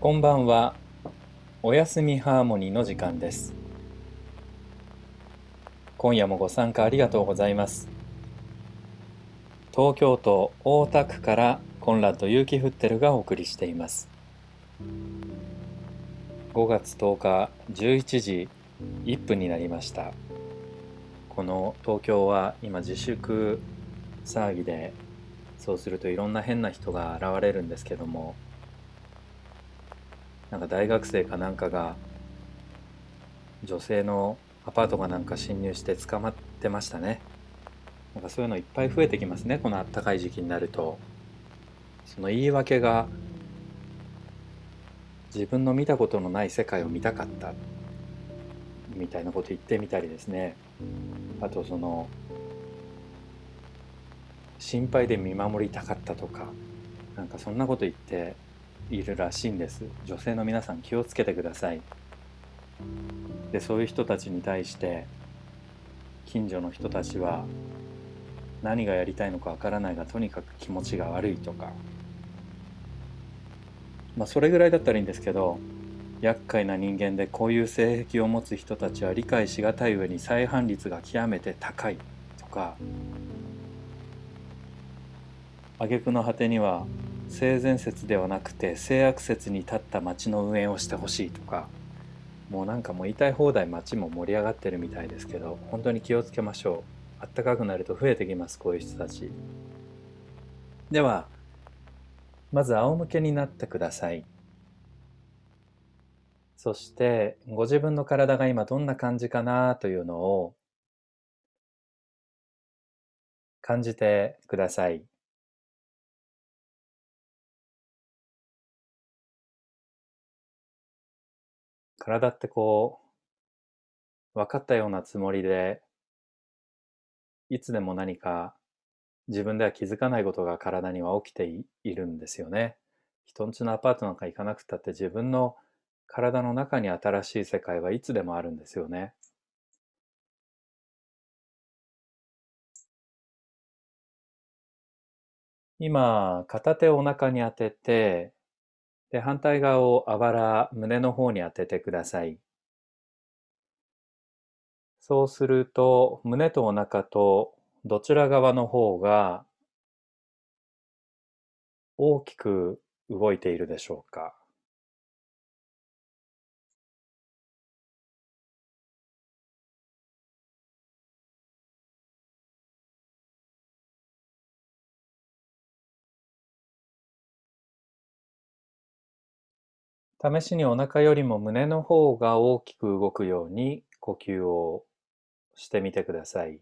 こんばんは。おやすみハーモニーの時間です。今夜もご参加ありがとうございます。東京都大田区からコンラッド結城フッテルがお送りしています。5月10日11時1分になりました。この東京は今自粛騒ぎでそうするといろんな変な人が現れるんですけどもなんか大学生かなんかが女性のアパートかなんか侵入して捕まってましたね。なんかそういうのいっぱい増えてきますねこの暖かい時期になると。その言い訳が自分の見たことのない世界を見たかったみたいなこと言ってみたりですね。あとその心配で見守りたかったとかなんかそんなこと言っているらしいんです。女性の皆さん気をつけてください。でそういう人たちに対して近所の人たちは何がやりたいのかわからないがとにかく気持ちが悪いとか。まあそれぐらいだったらいいんですけど厄介な人間でこういう性癖を持つ人たちは理解しがたい上に再犯率が極めて高いとか。挙句の果てには性善説ではなくて性悪説に立った町の運営をしてほしいとかもうなんかもう言いたい放題町も盛り上がってるみたいですけど本当に気をつけましょう。あったかくなると増えてきますこういう人たち。ではまず仰向けになってください。そしてご自分の体が今どんな感じかなというのを感じてください。体ってこう分かったようなつもりでいつでも何か自分では気づかないことが体には起きているんですよね。人んちのアパートなんか行かなくたって自分の体の中に新しい世界はいつでもあるんですよね。今、片手をお腹に当てて、で、反対側をあばら、胸の方に当ててください。そうすると、胸とお腹とどちら側の方が大きく動いているでしょうか試しにお腹よりも胸の方が大きく動くように呼吸をしてみてください。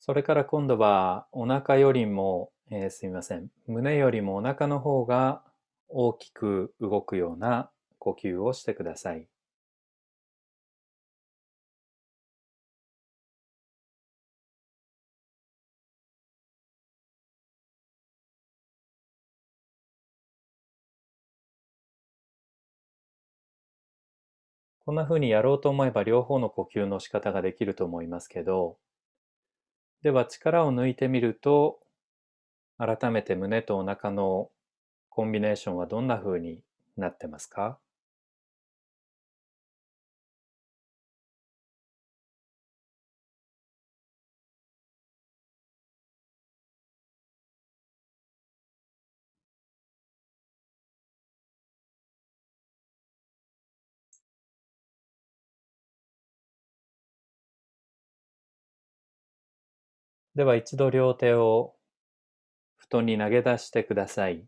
それから今度はお腹よりも、えーすみません、胸よりもお腹の方が大きく動くような呼吸をしてください。こんな風にやろうと思えば両方の呼吸の仕方ができると思いますけど、では力を抜いてみると、改めて胸とお腹のコンビネーションはどんな風になってますか？では一度両手を団に投げ出してください。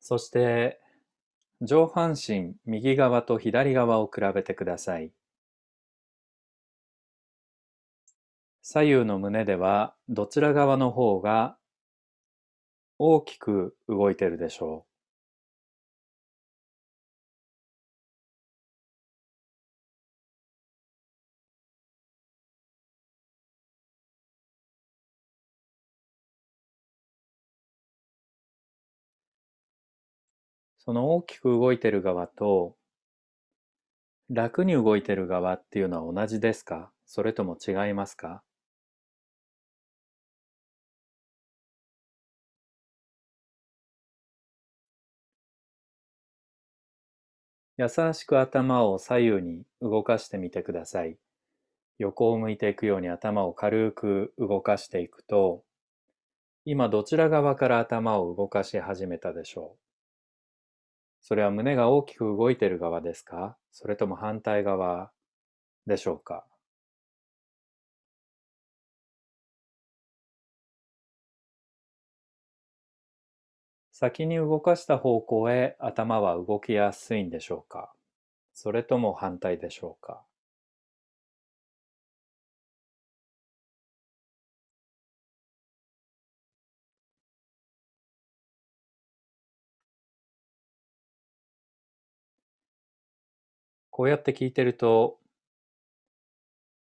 そして上半身右側と左側を比べてください。左右の胸ではどちら側の方が大きく動いているでしょうその大きく動いてる側と楽に動いてる側っていうのは同じですか？それとも違いますか？優しく頭を左右に動かしてみてください。横を向いていくように頭を軽く動かしていくと、今どちら側から頭を動かし始めたでしょう？それは胸が大きく動いている側ですか？それとも反対側でしょうか？先に動かした方向へ頭は動きやすいんでしょうか？それとも反対でしょうか？こうやって聞いてると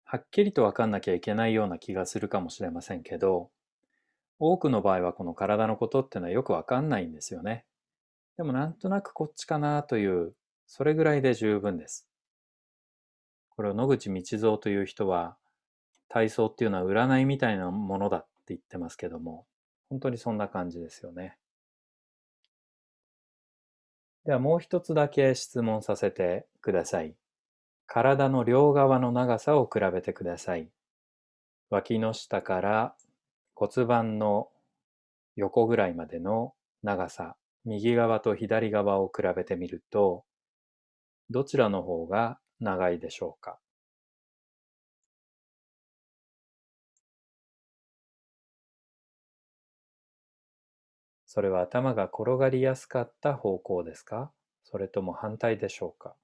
はっきりと分かんなきゃいけないような気がするかもしれませんけど多くの場合はこの体のことっていうのはよくわかんないんですよね。でもなんとなくこっちかなという、それぐらいで十分です。これを野口道蔵という人は、体操っていうのは占いみたいなものだって言ってますけども、本当にそんな感じですよね。ではもう一つだけ質問させてください。体の両側の長さを比べてください。脇の下から骨盤の横ぐらいまでの長さ、右側と左側を比べてみると、どちらの方が長いでしょうか？それは頭が転がりやすかった方向ですか？それとも反対でしょうか？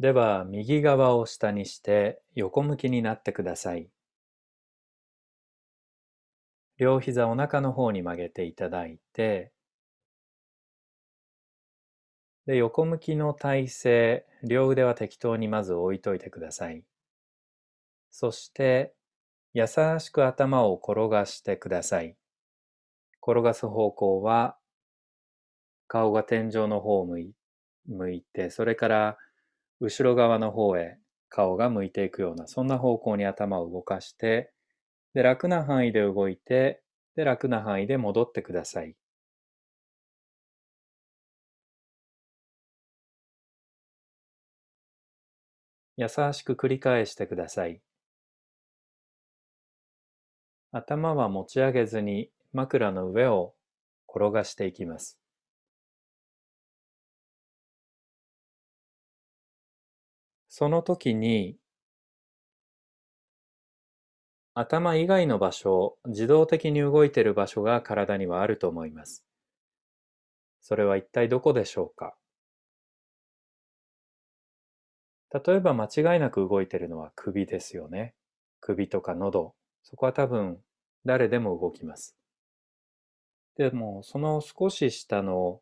では、右側を下にして横向きになってください。両膝お腹の方に曲げていただいて、で横向きの体勢、両腕は適当にまず置いといてください。そして、優しく頭を転がしてください。転がす方向は、顔が天井の方を向いて、それから後ろ側の方へ顔が向いていくような、そんな方向に頭を動かして、で、楽な範囲で動いて、で、楽な範囲で戻ってください。優しく繰り返してください。頭は持ち上げずに枕の上を転がしていきます。その時に頭以外の場所、自動的に動いている場所が体にはあると思います。それは一体どこでしょうか？例えば間違いなく動いているのは首ですよね。首とか喉。そこは多分誰でも動きます。でもその少し下の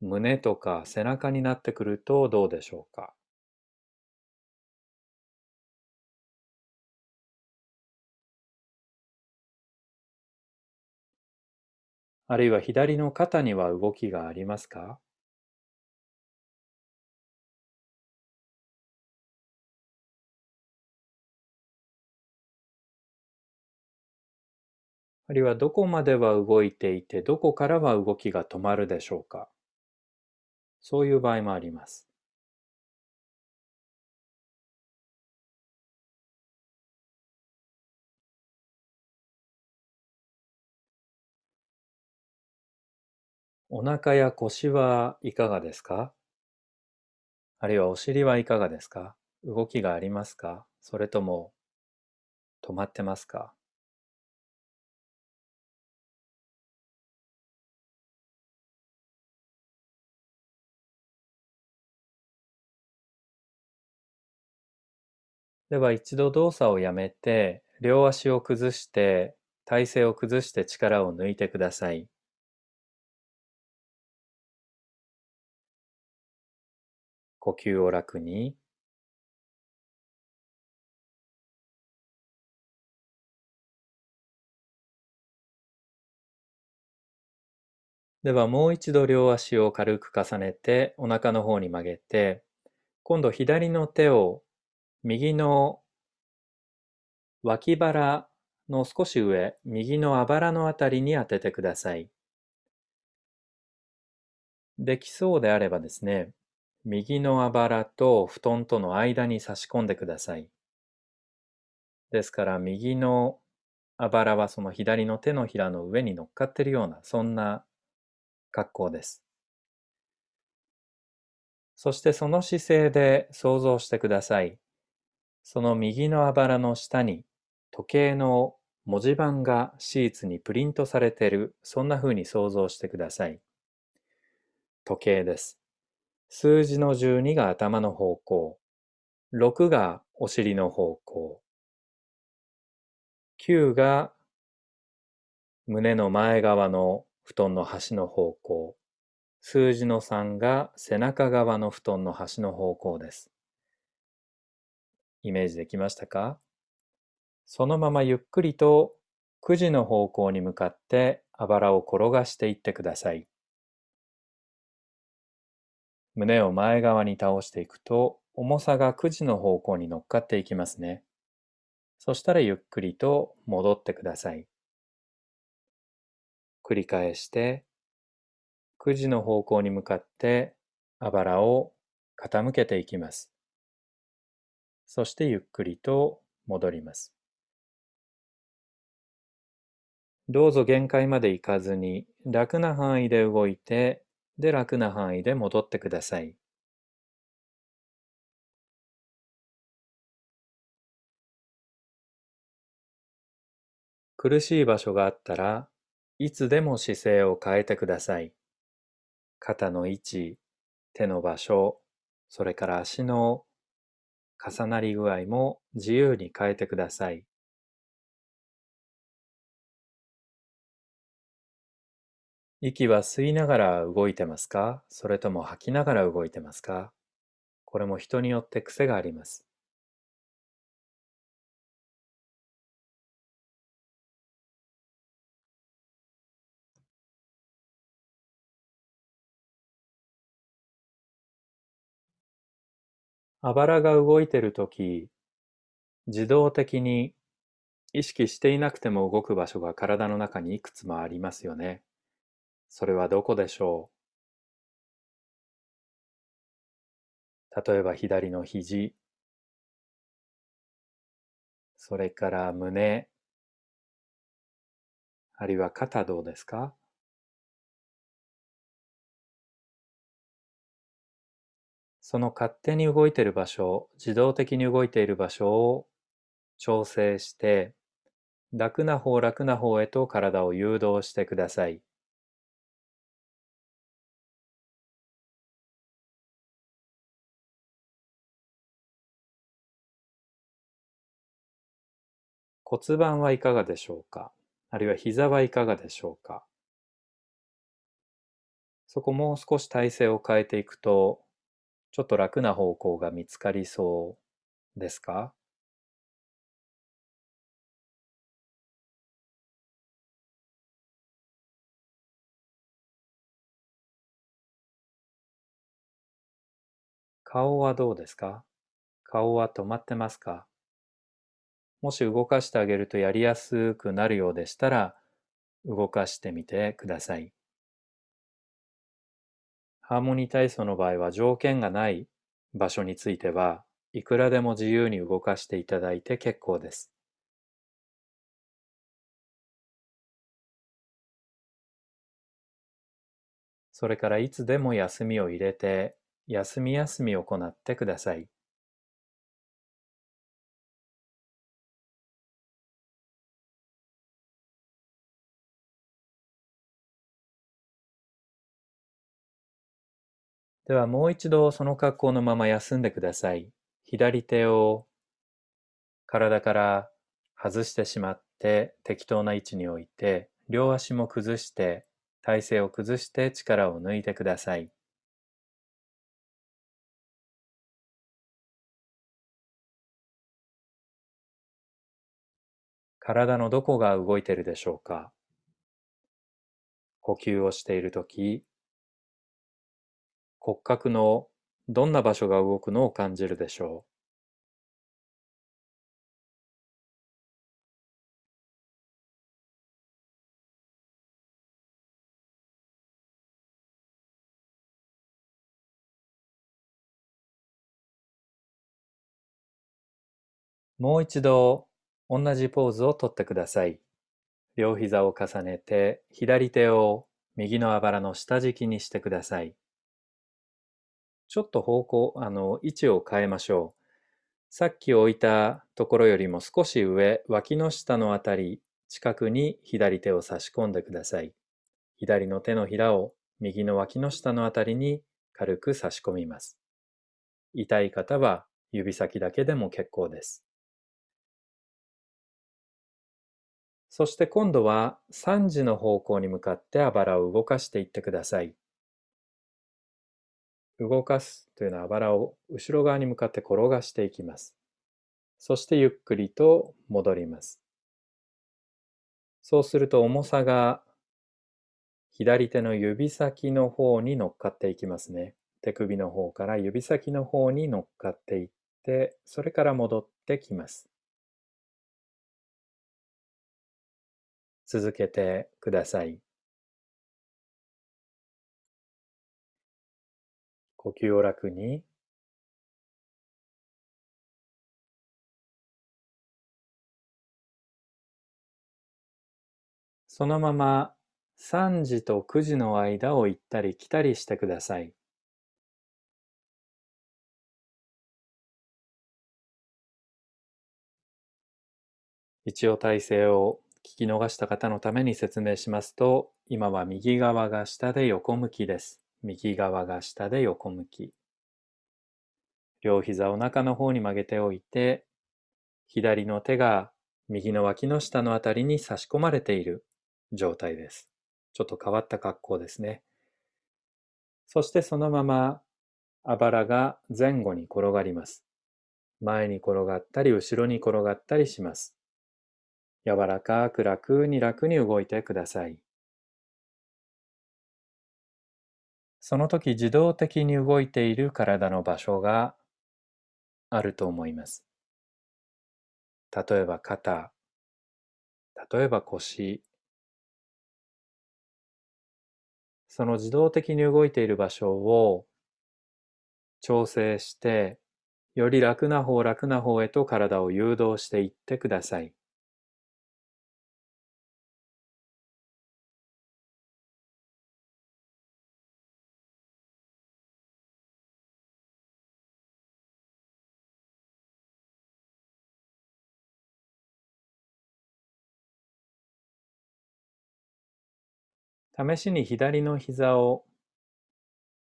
胸とか背中になってくるとどうでしょうか？あるいは左の肩には動きがありますか？あるいはどこまでは動いていて、どこからは動きが止まるでしょうか。そういう場合もあります。お腹や腰はいかがですか？あるいはお尻はいかがですか？動きがありますか？それとも止まってますか？では一度動作をやめて、両足を崩して、体勢を崩して力を抜いてください。呼吸を楽に。ではもう一度両足を軽く重ねてお腹の方に曲げて今度左の手を右の脇腹の少し上、右のあばらのあたりに当ててください。できそうであればですね、右のあばらと布団との間に差し込んでください。ですから右のあばらはその左の手のひらの上に乗っかっているような、そんな格好です。そしてその姿勢で想像してください。その右のあばらの下に時計の文字盤がシーツにプリントされている、そんな風に想像してください。時計です。数字の12が頭の方向、6がお尻の方向、9が胸の前側の布団の端の方向、数字の3が背中側の布団の端の方向です。イメージできましたか？そのままゆっくりと9時の方向に向かってあばらを転がしていってください。胸を前側に倒していくと重さが9時の方向に乗っかっていきますね。そしたらゆっくりと戻ってください。繰り返して9時の方向に向かってあばらを傾けていきます。そしてゆっくりと戻ります。どうぞ限界まで行かずに楽な範囲で動いて、で楽な範囲で戻ってください。苦しい場所があったらいつでも姿勢を変えてください。肩の位置、手の場所、それから足の重なり具合も自由に変えてください。息は吸いながら動いてますか？それとも吐きながら動いてますか？これも人によって癖があります。あばらが動いてるとき、自動的に意識していなくても動く場所が体の中にいくつもありますよね。それはどこでしょう？例えば左の肘、それから胸、あるいは肩どうですか？その勝手に動いている場所、自動的に動いている場所を調整して、楽な方楽な方へと体を誘導してください。骨盤はいかがでしょうか？あるいは膝はいかがでしょうか？そこもう少し体勢を変えていくと、ちょっと楽な方向が見つかりそうですか？顔はどうですか？顔は止まってますか？もし動かしてあげるとやりやすくなるようでしたら、動かしてみてください。ハーモニー体操の場合は条件がない場所についてはいくらでも自由に動かしていただいて結構です。それからいつでも休みを入れて休み休み行ってください。ではもう一度その格好のまま休んでください。左手を体から外してしまって適当な位置に置いて、両足も崩して、体勢を崩して力を抜いてください。体のどこが動いているでしょうか呼吸をしているとき、骨格のどんな場所が動くのを感じるでしょう？もう一度同じポーズをとってください。両膝を重ねて左手を右のあばらの下敷きにしてください。ちょっと方向、あの、位置を変えましょう。さっき置いたところよりも少し上、脇の下のあたり、近くに左手を差し込んでください。左の手のひらを右の脇の下のあたりに軽く差し込みます。痛い方は指先だけでも結構です。そして今度は3時の方向に向かってあばらを動かしていってください。動かすというのはあばらを後ろ側に向かって転がしていきます。そしてゆっくりと戻ります。そうすると重さが左手の指先の方に乗っかっていきますね。手首の方から指先の方に乗っかっていって、それから戻ってきます。続けてください。呼吸を楽に。そのまま3時と9時の間を行ったり来たりしてください。一応体勢を聞き逃した方のために説明しますと、今は右側が下で横向きです。右側が下で横向き。両膝を中の方に曲げておいて、左の手が右の脇の下のあたりに差し込まれている状態です。ちょっと変わった格好ですね。そしてそのままあばらが前後に転がります。前に転がったり後ろに転がったりします。柔らかく楽に楽に動いてください。その時自動的に動いている体の場所があると思います。例えば肩、例えば腰、その自動的に動いている場所を調整して、より楽な方楽な方へと体を誘導していってください。試しに左の膝を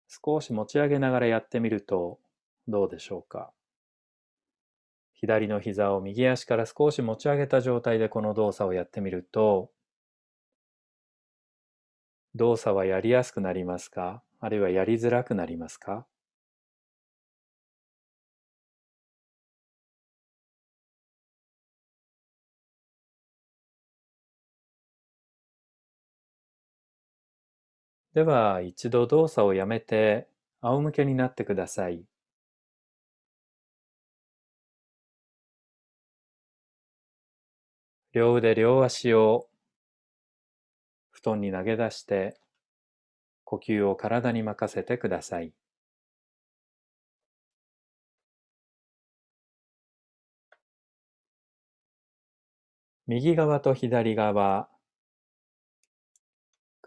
少し持ち上げながらやってみるとどうでしょうか？左の膝を右足から少し持ち上げた状態でこの動作をやってみると動作はやりやすくなりますか？あるいはやりづらくなりますか？では一度動作をやめて仰向けになってください。両腕両足を布団に投げ出して呼吸を体に任せてください。右側と左側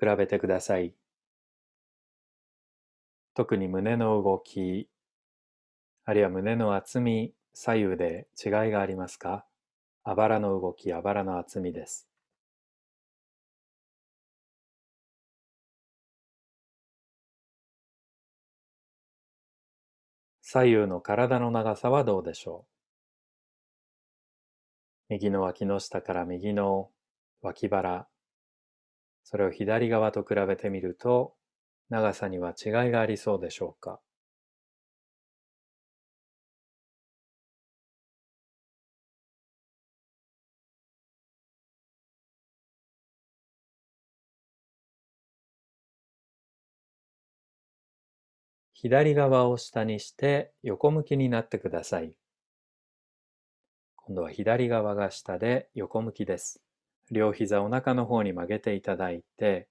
比べてください。特に胸の動き、あるいは胸の厚み、左右で違いがありますか？あばらの動き、あばらの厚みです。左右の体の長さはどうでしょう？右の脇の下から右の脇腹、それを左側と比べてみると長さには違いがありそうでしょうか？左側を下にして横向きになってください。今度は左側が下で横向きです。両膝お腹の方に曲げていただいて、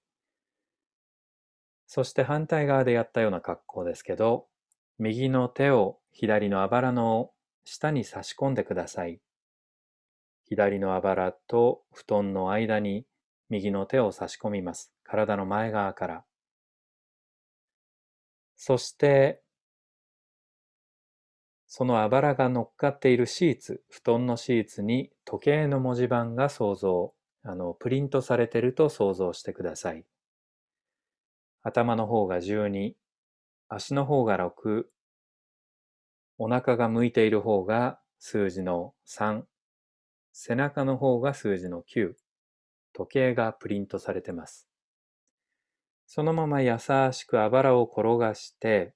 そして反対側でやったような格好ですけど、右の手を左のあばらの下に差し込んでください。左のあばらと布団の間に右の手を差し込みます。体の前側から。そして、そのあばらが乗っかっているシーツ、布団のシーツに時計の文字盤が想像、あの、プリントされていると想像してください。頭の方が12、足の方が6、お腹が向いている方が数字の3、背中の方が数字の9、時計がプリントされてます。そのまま優しくあばらを転がして、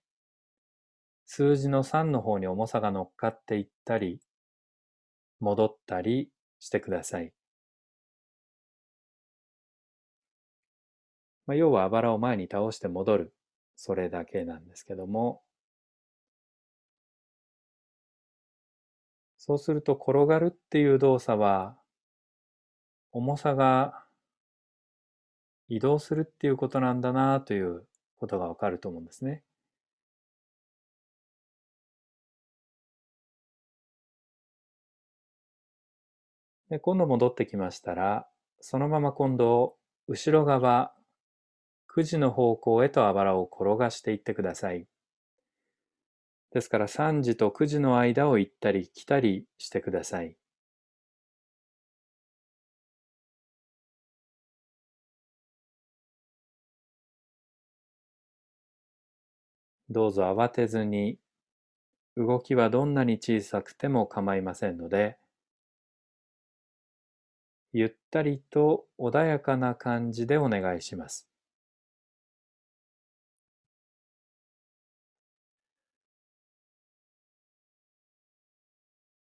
数字の3の方に重さが乗っかっていったり、戻ったりしてください。まあ、要はあばらを前に倒して戻る。それだけなんですけども、そうすると転がるっていう動作は、重さが移動するっていうことなんだなということがわかると思うんですね。で今度戻ってきましたら、そのまま今度、後ろ側、9時の方向へとあばらを転がしていってください。ですから3時と9時の間を行ったり来たりしてください。どうぞ慌てずに、動きはどんなに小さくても構いませんので、ゆったりと穏やかな感じでお願いします。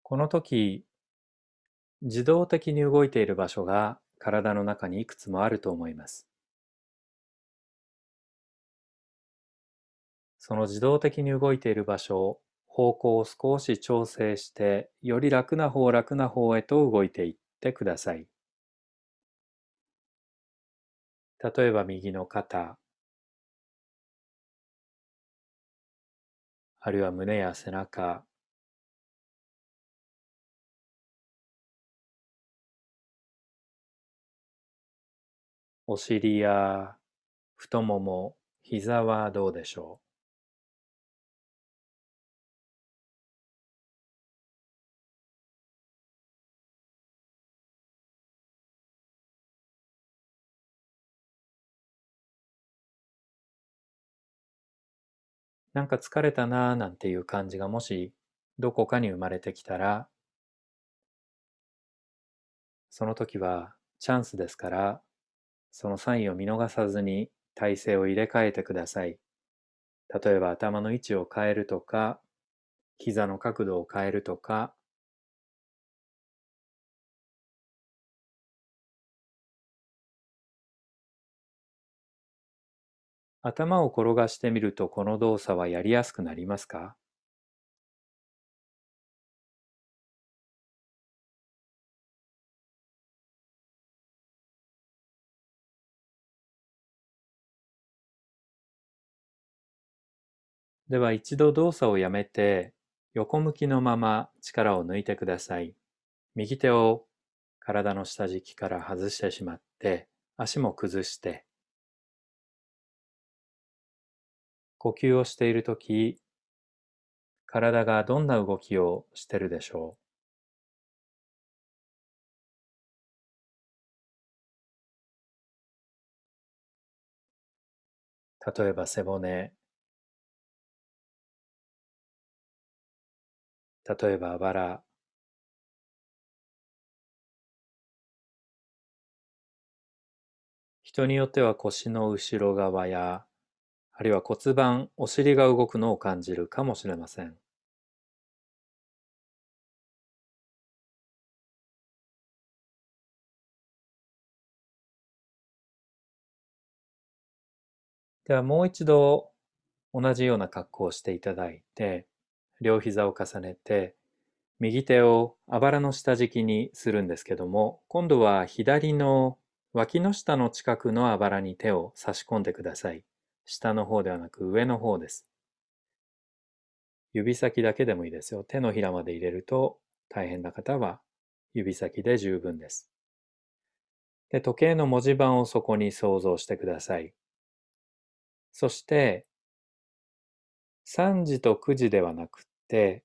この時、自動的に動いている場所が体の中にいくつもあると思います。その自動的に動いている場所方向を少し調整してより楽な方楽な方へと動いていってください。例えば右の肩、あるいは胸や背中、お尻や太もも、膝はどうでしょう？なんか疲れたなーなんていう感じがもしどこかに生まれてきたらその時はチャンスですからそのサインを見逃さずに体勢を入れ替えてください。例えば頭の位置を変えるとか、膝の角度を変えるとか、頭を転がしてみるとこの動作はやりやすくなりますか？では一度動作をやめて横向きのまま力を抜いてください。右手を体の下敷きから外してしまって足も崩して呼吸をしているとき体がどんな動きをしてるでしょう例えば背骨例えばあばら、人によっては腰の後ろ側や、あるいは骨盤、お尻が動くのを感じるかもしれません。ではもう一度同じような格好をしていただいて、両膝を重ねて、右手をあばらの下敷きにするんですけども、今度は左の脇の下の近くのあばらに手を差し込んでください。下の方ではなく上の方です。指先だけでもいいですよ。手のひらまで入れると大変な方は指先で十分です。で、時計の文字盤をそこに想像してください。そして、3時と9時ではなくて、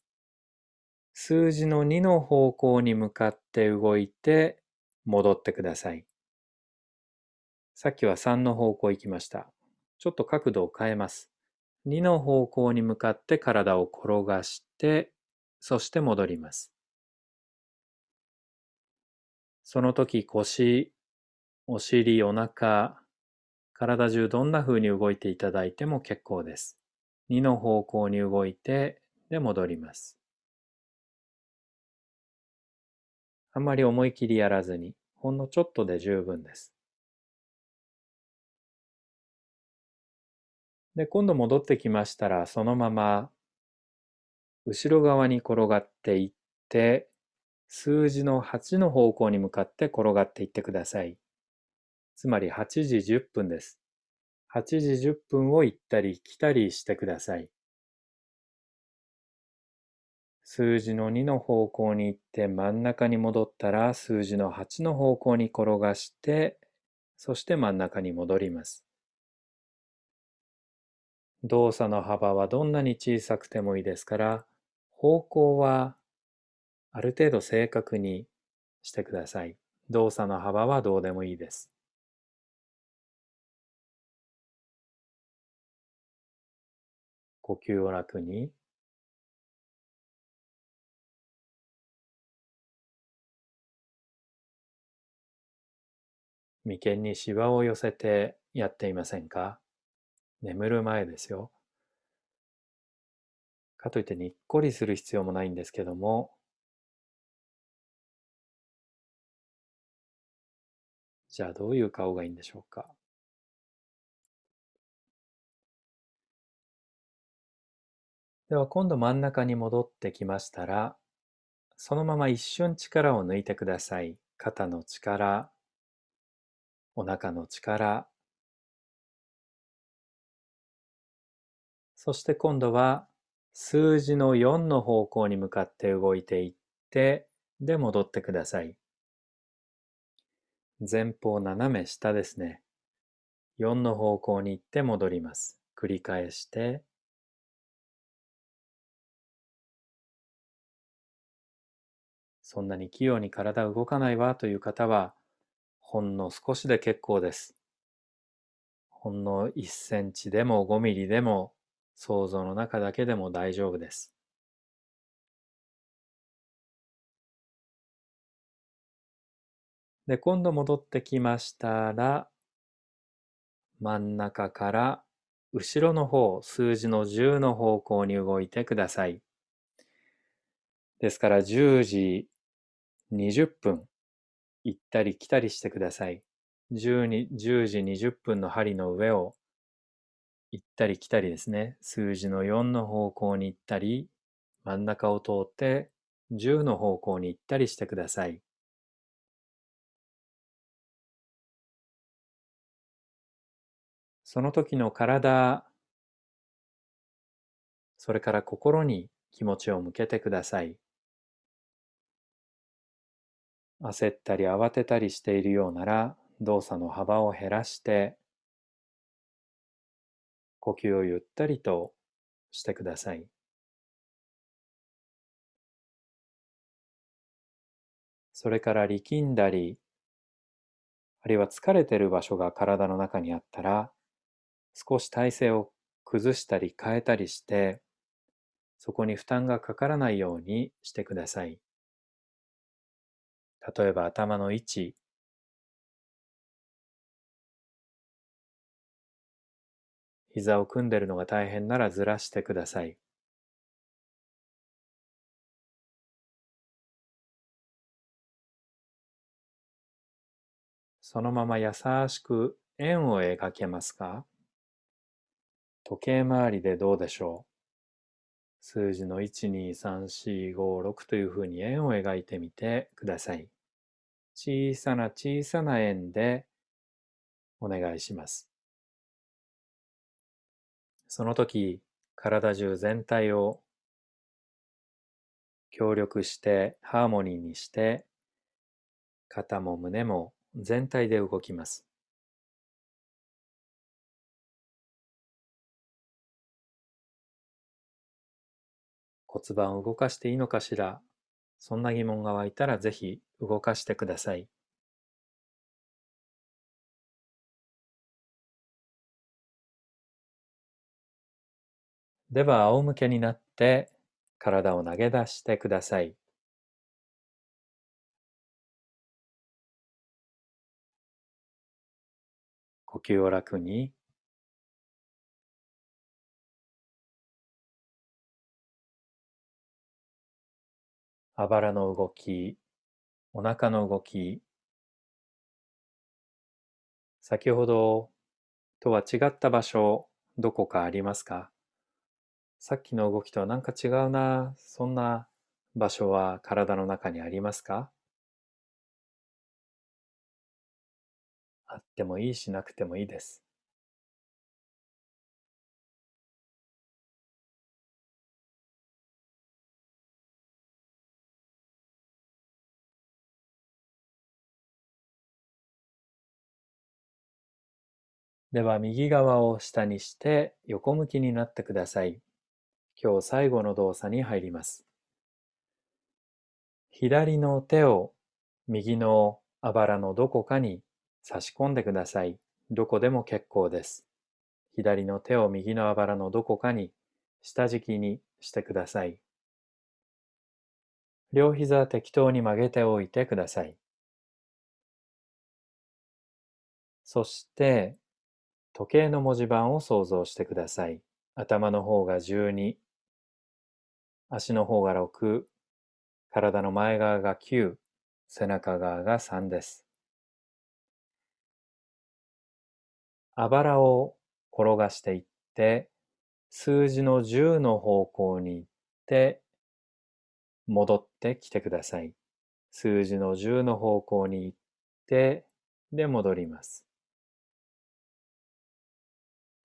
数字の2の方向に向かって動いて戻ってください。さっきは3の方向行きました。ちょっと角度を変えます。2の方向に向かって体を転がして、そして戻ります。その時腰、お尻、お腹、体中どんな風に動いていただいても結構です。2の方向に動いて、で戻ります。あんまり思い切りやらずに、ほんのちょっとで十分です。で、今度戻ってきましたら、そのまま後ろ側に転がっていって、数字の8の方向に向かって転がっていってください。つまり8時10分です。8時10分を行ったり来たりしてください。数字の2の方向に行って真ん中に戻ったら数字の8の方向に転がしてそして真ん中に戻ります。動作の幅はどんなに小さくてもいいですから方向はある程度正確にしてください。動作の幅はどうでもいいです。呼吸を楽に眉間にシワを寄せてやっていませんか？眠る前ですよ。かといってにっこりする必要もないんですけども、じゃあどういう顔がいいんでしょうか？では今度真ん中に戻ってきましたら、そのまま一瞬力を抜いてください。肩の力、お腹の力、そして今度は数字の4の方向に向かって動いていって、で戻ってください。前方斜め下ですね。4の方向に行って戻ります。繰り返して、そんなに器用に体動かないわという方は、ほんの少しで結構です。ほんの1センチでも5ミリでも想像の中だけでも大丈夫です。で、今度戻ってきましたら、真ん中から後ろの方、数字の10の方向に動いてください。ですから10時20分、行ったり来たりしてください。10, 10時20分の針の上を行ったり来たりですね。数字の4の方向に行ったり、真ん中を通って10の方向に行ったりしてください。その時の体、それから心に気持ちを向けてください。焦ったり慌てたりしているようなら動作の幅を減らして呼吸をゆったりとしてください。それから力んだり、あるいは疲れてる場所が体の中にあったら、少し体勢を崩したり変えたりして、そこに負担がかからないようにしてください。例えば頭の位置、膝を組んでるのが大変ならずらしてください。そのまま優しく円を描けますか？時計回りでどうでしょう？数字の12345というふうに円を描いてみてください。小さな小さな円でお願いします。その時、体中全体を協力してハーモニーにして肩も胸も全体で動きます。骨盤を動かしていいのかしらそんな疑問が湧いたらぜひ動かしてください。では仰向けになって体を投げ出してください。呼吸を楽にあばらの動き、お腹の動き、先ほどとは違った場所、どこかありますか？さっきの動きとは何か違うな、そんな場所は体の中にありますか？あってもいいしなくてもいいです。では右側を下にして横向きになってください。今日最後の動作に入ります。左の手を右のあばらのどこかに差し込んでください。どこでも結構です。左の手を右のあばらのどこかに下敷きにしてください。両膝適当に曲げておいてください。そして時計の文字盤を想像してください。頭の方が12、足の方が6、体の前側が9、背中側が3です。あばらを転がしていって、数字の10の方向に行って、戻ってきてください。数字の10の方向に行って、で戻ります。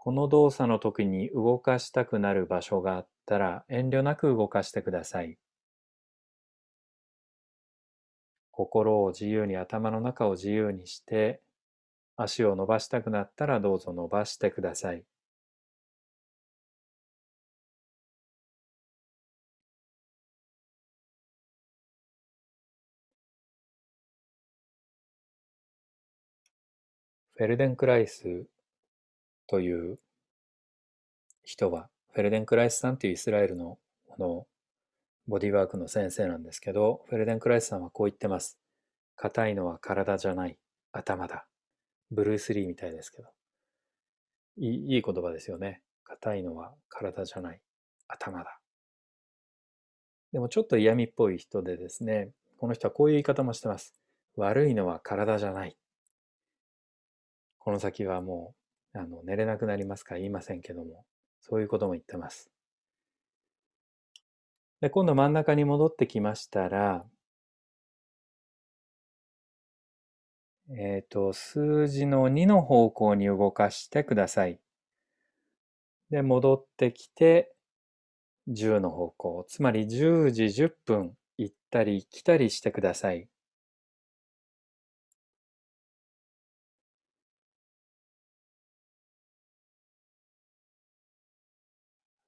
この動作の時に動かしたくなる場所があったら遠慮なく動かしてください。心を自由に頭の中を自由にして足を伸ばしたくなったらどうぞ伸ばしてください。フェルデンクライスという人は、フェルデン・クライスさんというイスラエルのこのボディワークの先生なんですけど、フェルデン・クライスさんはこう言ってます。硬いのは体じゃない、頭だ。ブルース・リーみたいですけど。いいいい言葉ですよね。硬いのは体じゃない、頭だ。でもちょっと嫌味っぽい人でですね、この人はこういう言い方もしてます。悪いのは体じゃない。この先はもうあの寝れなくなりますから言いませんけども、そういうことも言ってます。で今度真ん中に戻ってきましたら、えっ、ー、と、数字の2の方向に動かしてください。で、戻ってきて、10の方向、つまり10時10分行ったり来たりしてください。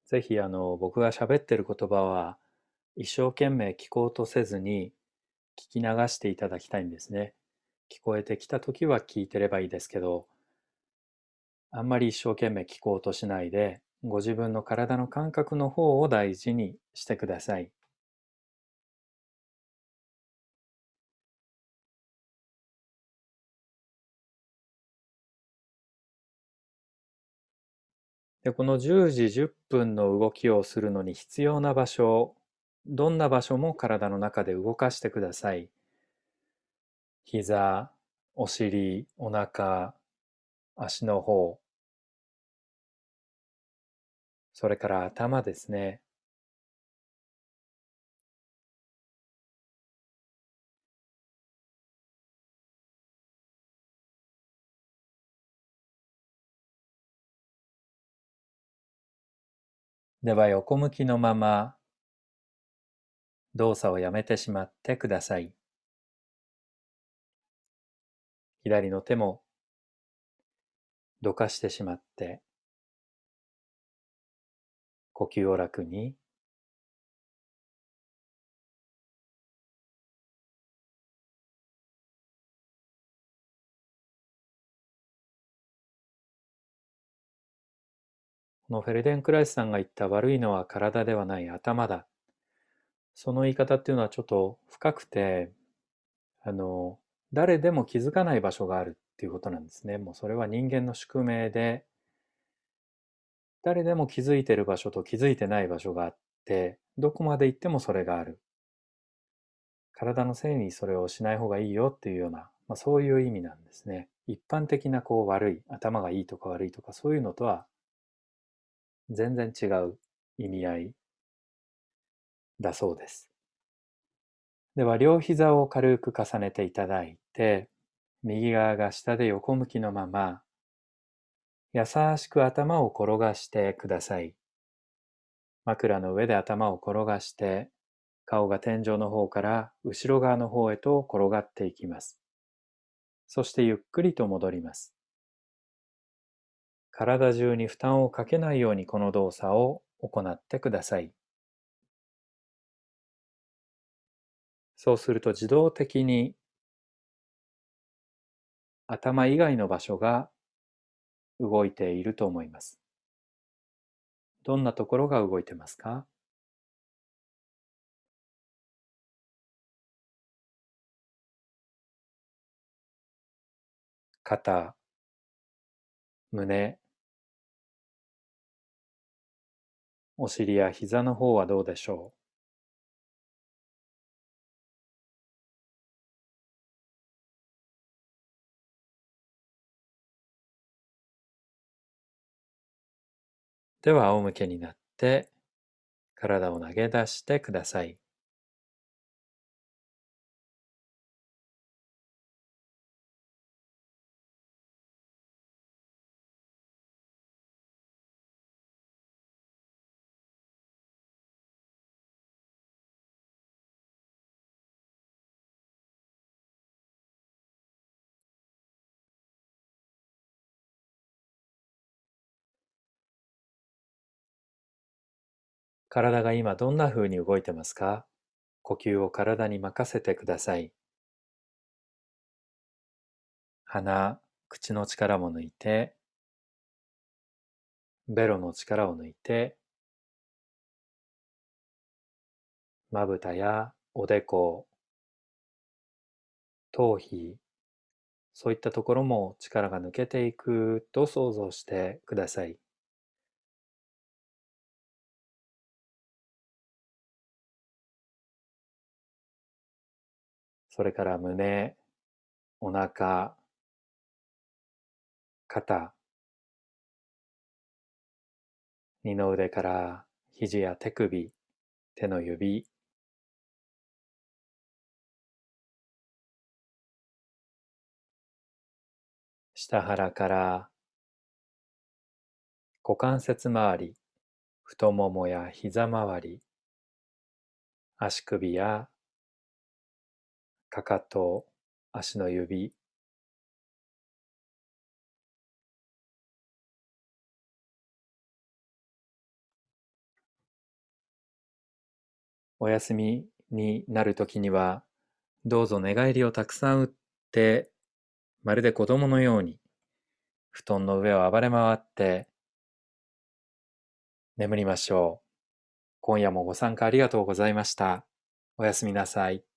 ぜひあの僕が喋ってる言葉は一生懸命聞こうとせずに聞き流していただきたいんですね。聞こえてきた時は聞いてればいいですけどあんまり一生懸命聞こうとしないでご自分の体の感覚の方を大事にしてください。でこの10時10分の動きをするのに必要な場所どんな場所も体の中で動かしてください膝お尻お腹足の方それから頭ですね。では横向きのまま動作をやめてしまってください。左の手もどかしてしまって呼吸を楽にこのフェルデンクライスさんが言った悪いのは体ではない頭だ。その言い方っていうのはちょっと深くて、あの、誰でも気づかない場所があるっていうことなんですね。もうそれは人間の宿命で、誰でも気づいてる場所と気づいてない場所があって、どこまで行ってもそれがある。体のせいにそれをしない方がいいよっていうような、まあ、そういう意味なんですね。一般的なこう悪い、頭がいいとか悪いとかそういうのとは全然違う意味合いだそうです。では両膝を軽く重ねていただいて右側が下で横向きのまま優しく頭を転がしてください。枕の上で頭を転がして顔が天井の方から後ろ側の方へと転がっていきます。そしてゆっくりと戻ります。体中に負担をかけないようにこの動作を行ってください。そうすると自動的に頭以外の場所が動いていると思います。どんなところが動いてますか？肩、胸、お尻や膝の方はどうでしょう？では仰向けになって体を投げ出してください。体が今どんな風に動いてますか？呼吸を体に任せてください。鼻、口の力も抜いて、ベロの力を抜いて、まぶたやおでこ、頭皮、そういったところも力が抜けていくと想像してください。それから胸、お腹、肩、二の腕から肘や手首、手の指、下腹から股関節周り、太ももや膝周り、足首やかかと、足の指、お休みになるときには、どうぞ寝返りをたくさん打って、まるで子供のように、布団の上を暴れ回って、眠りましょう。今夜もご参加ありがとうございました。おやすみなさい。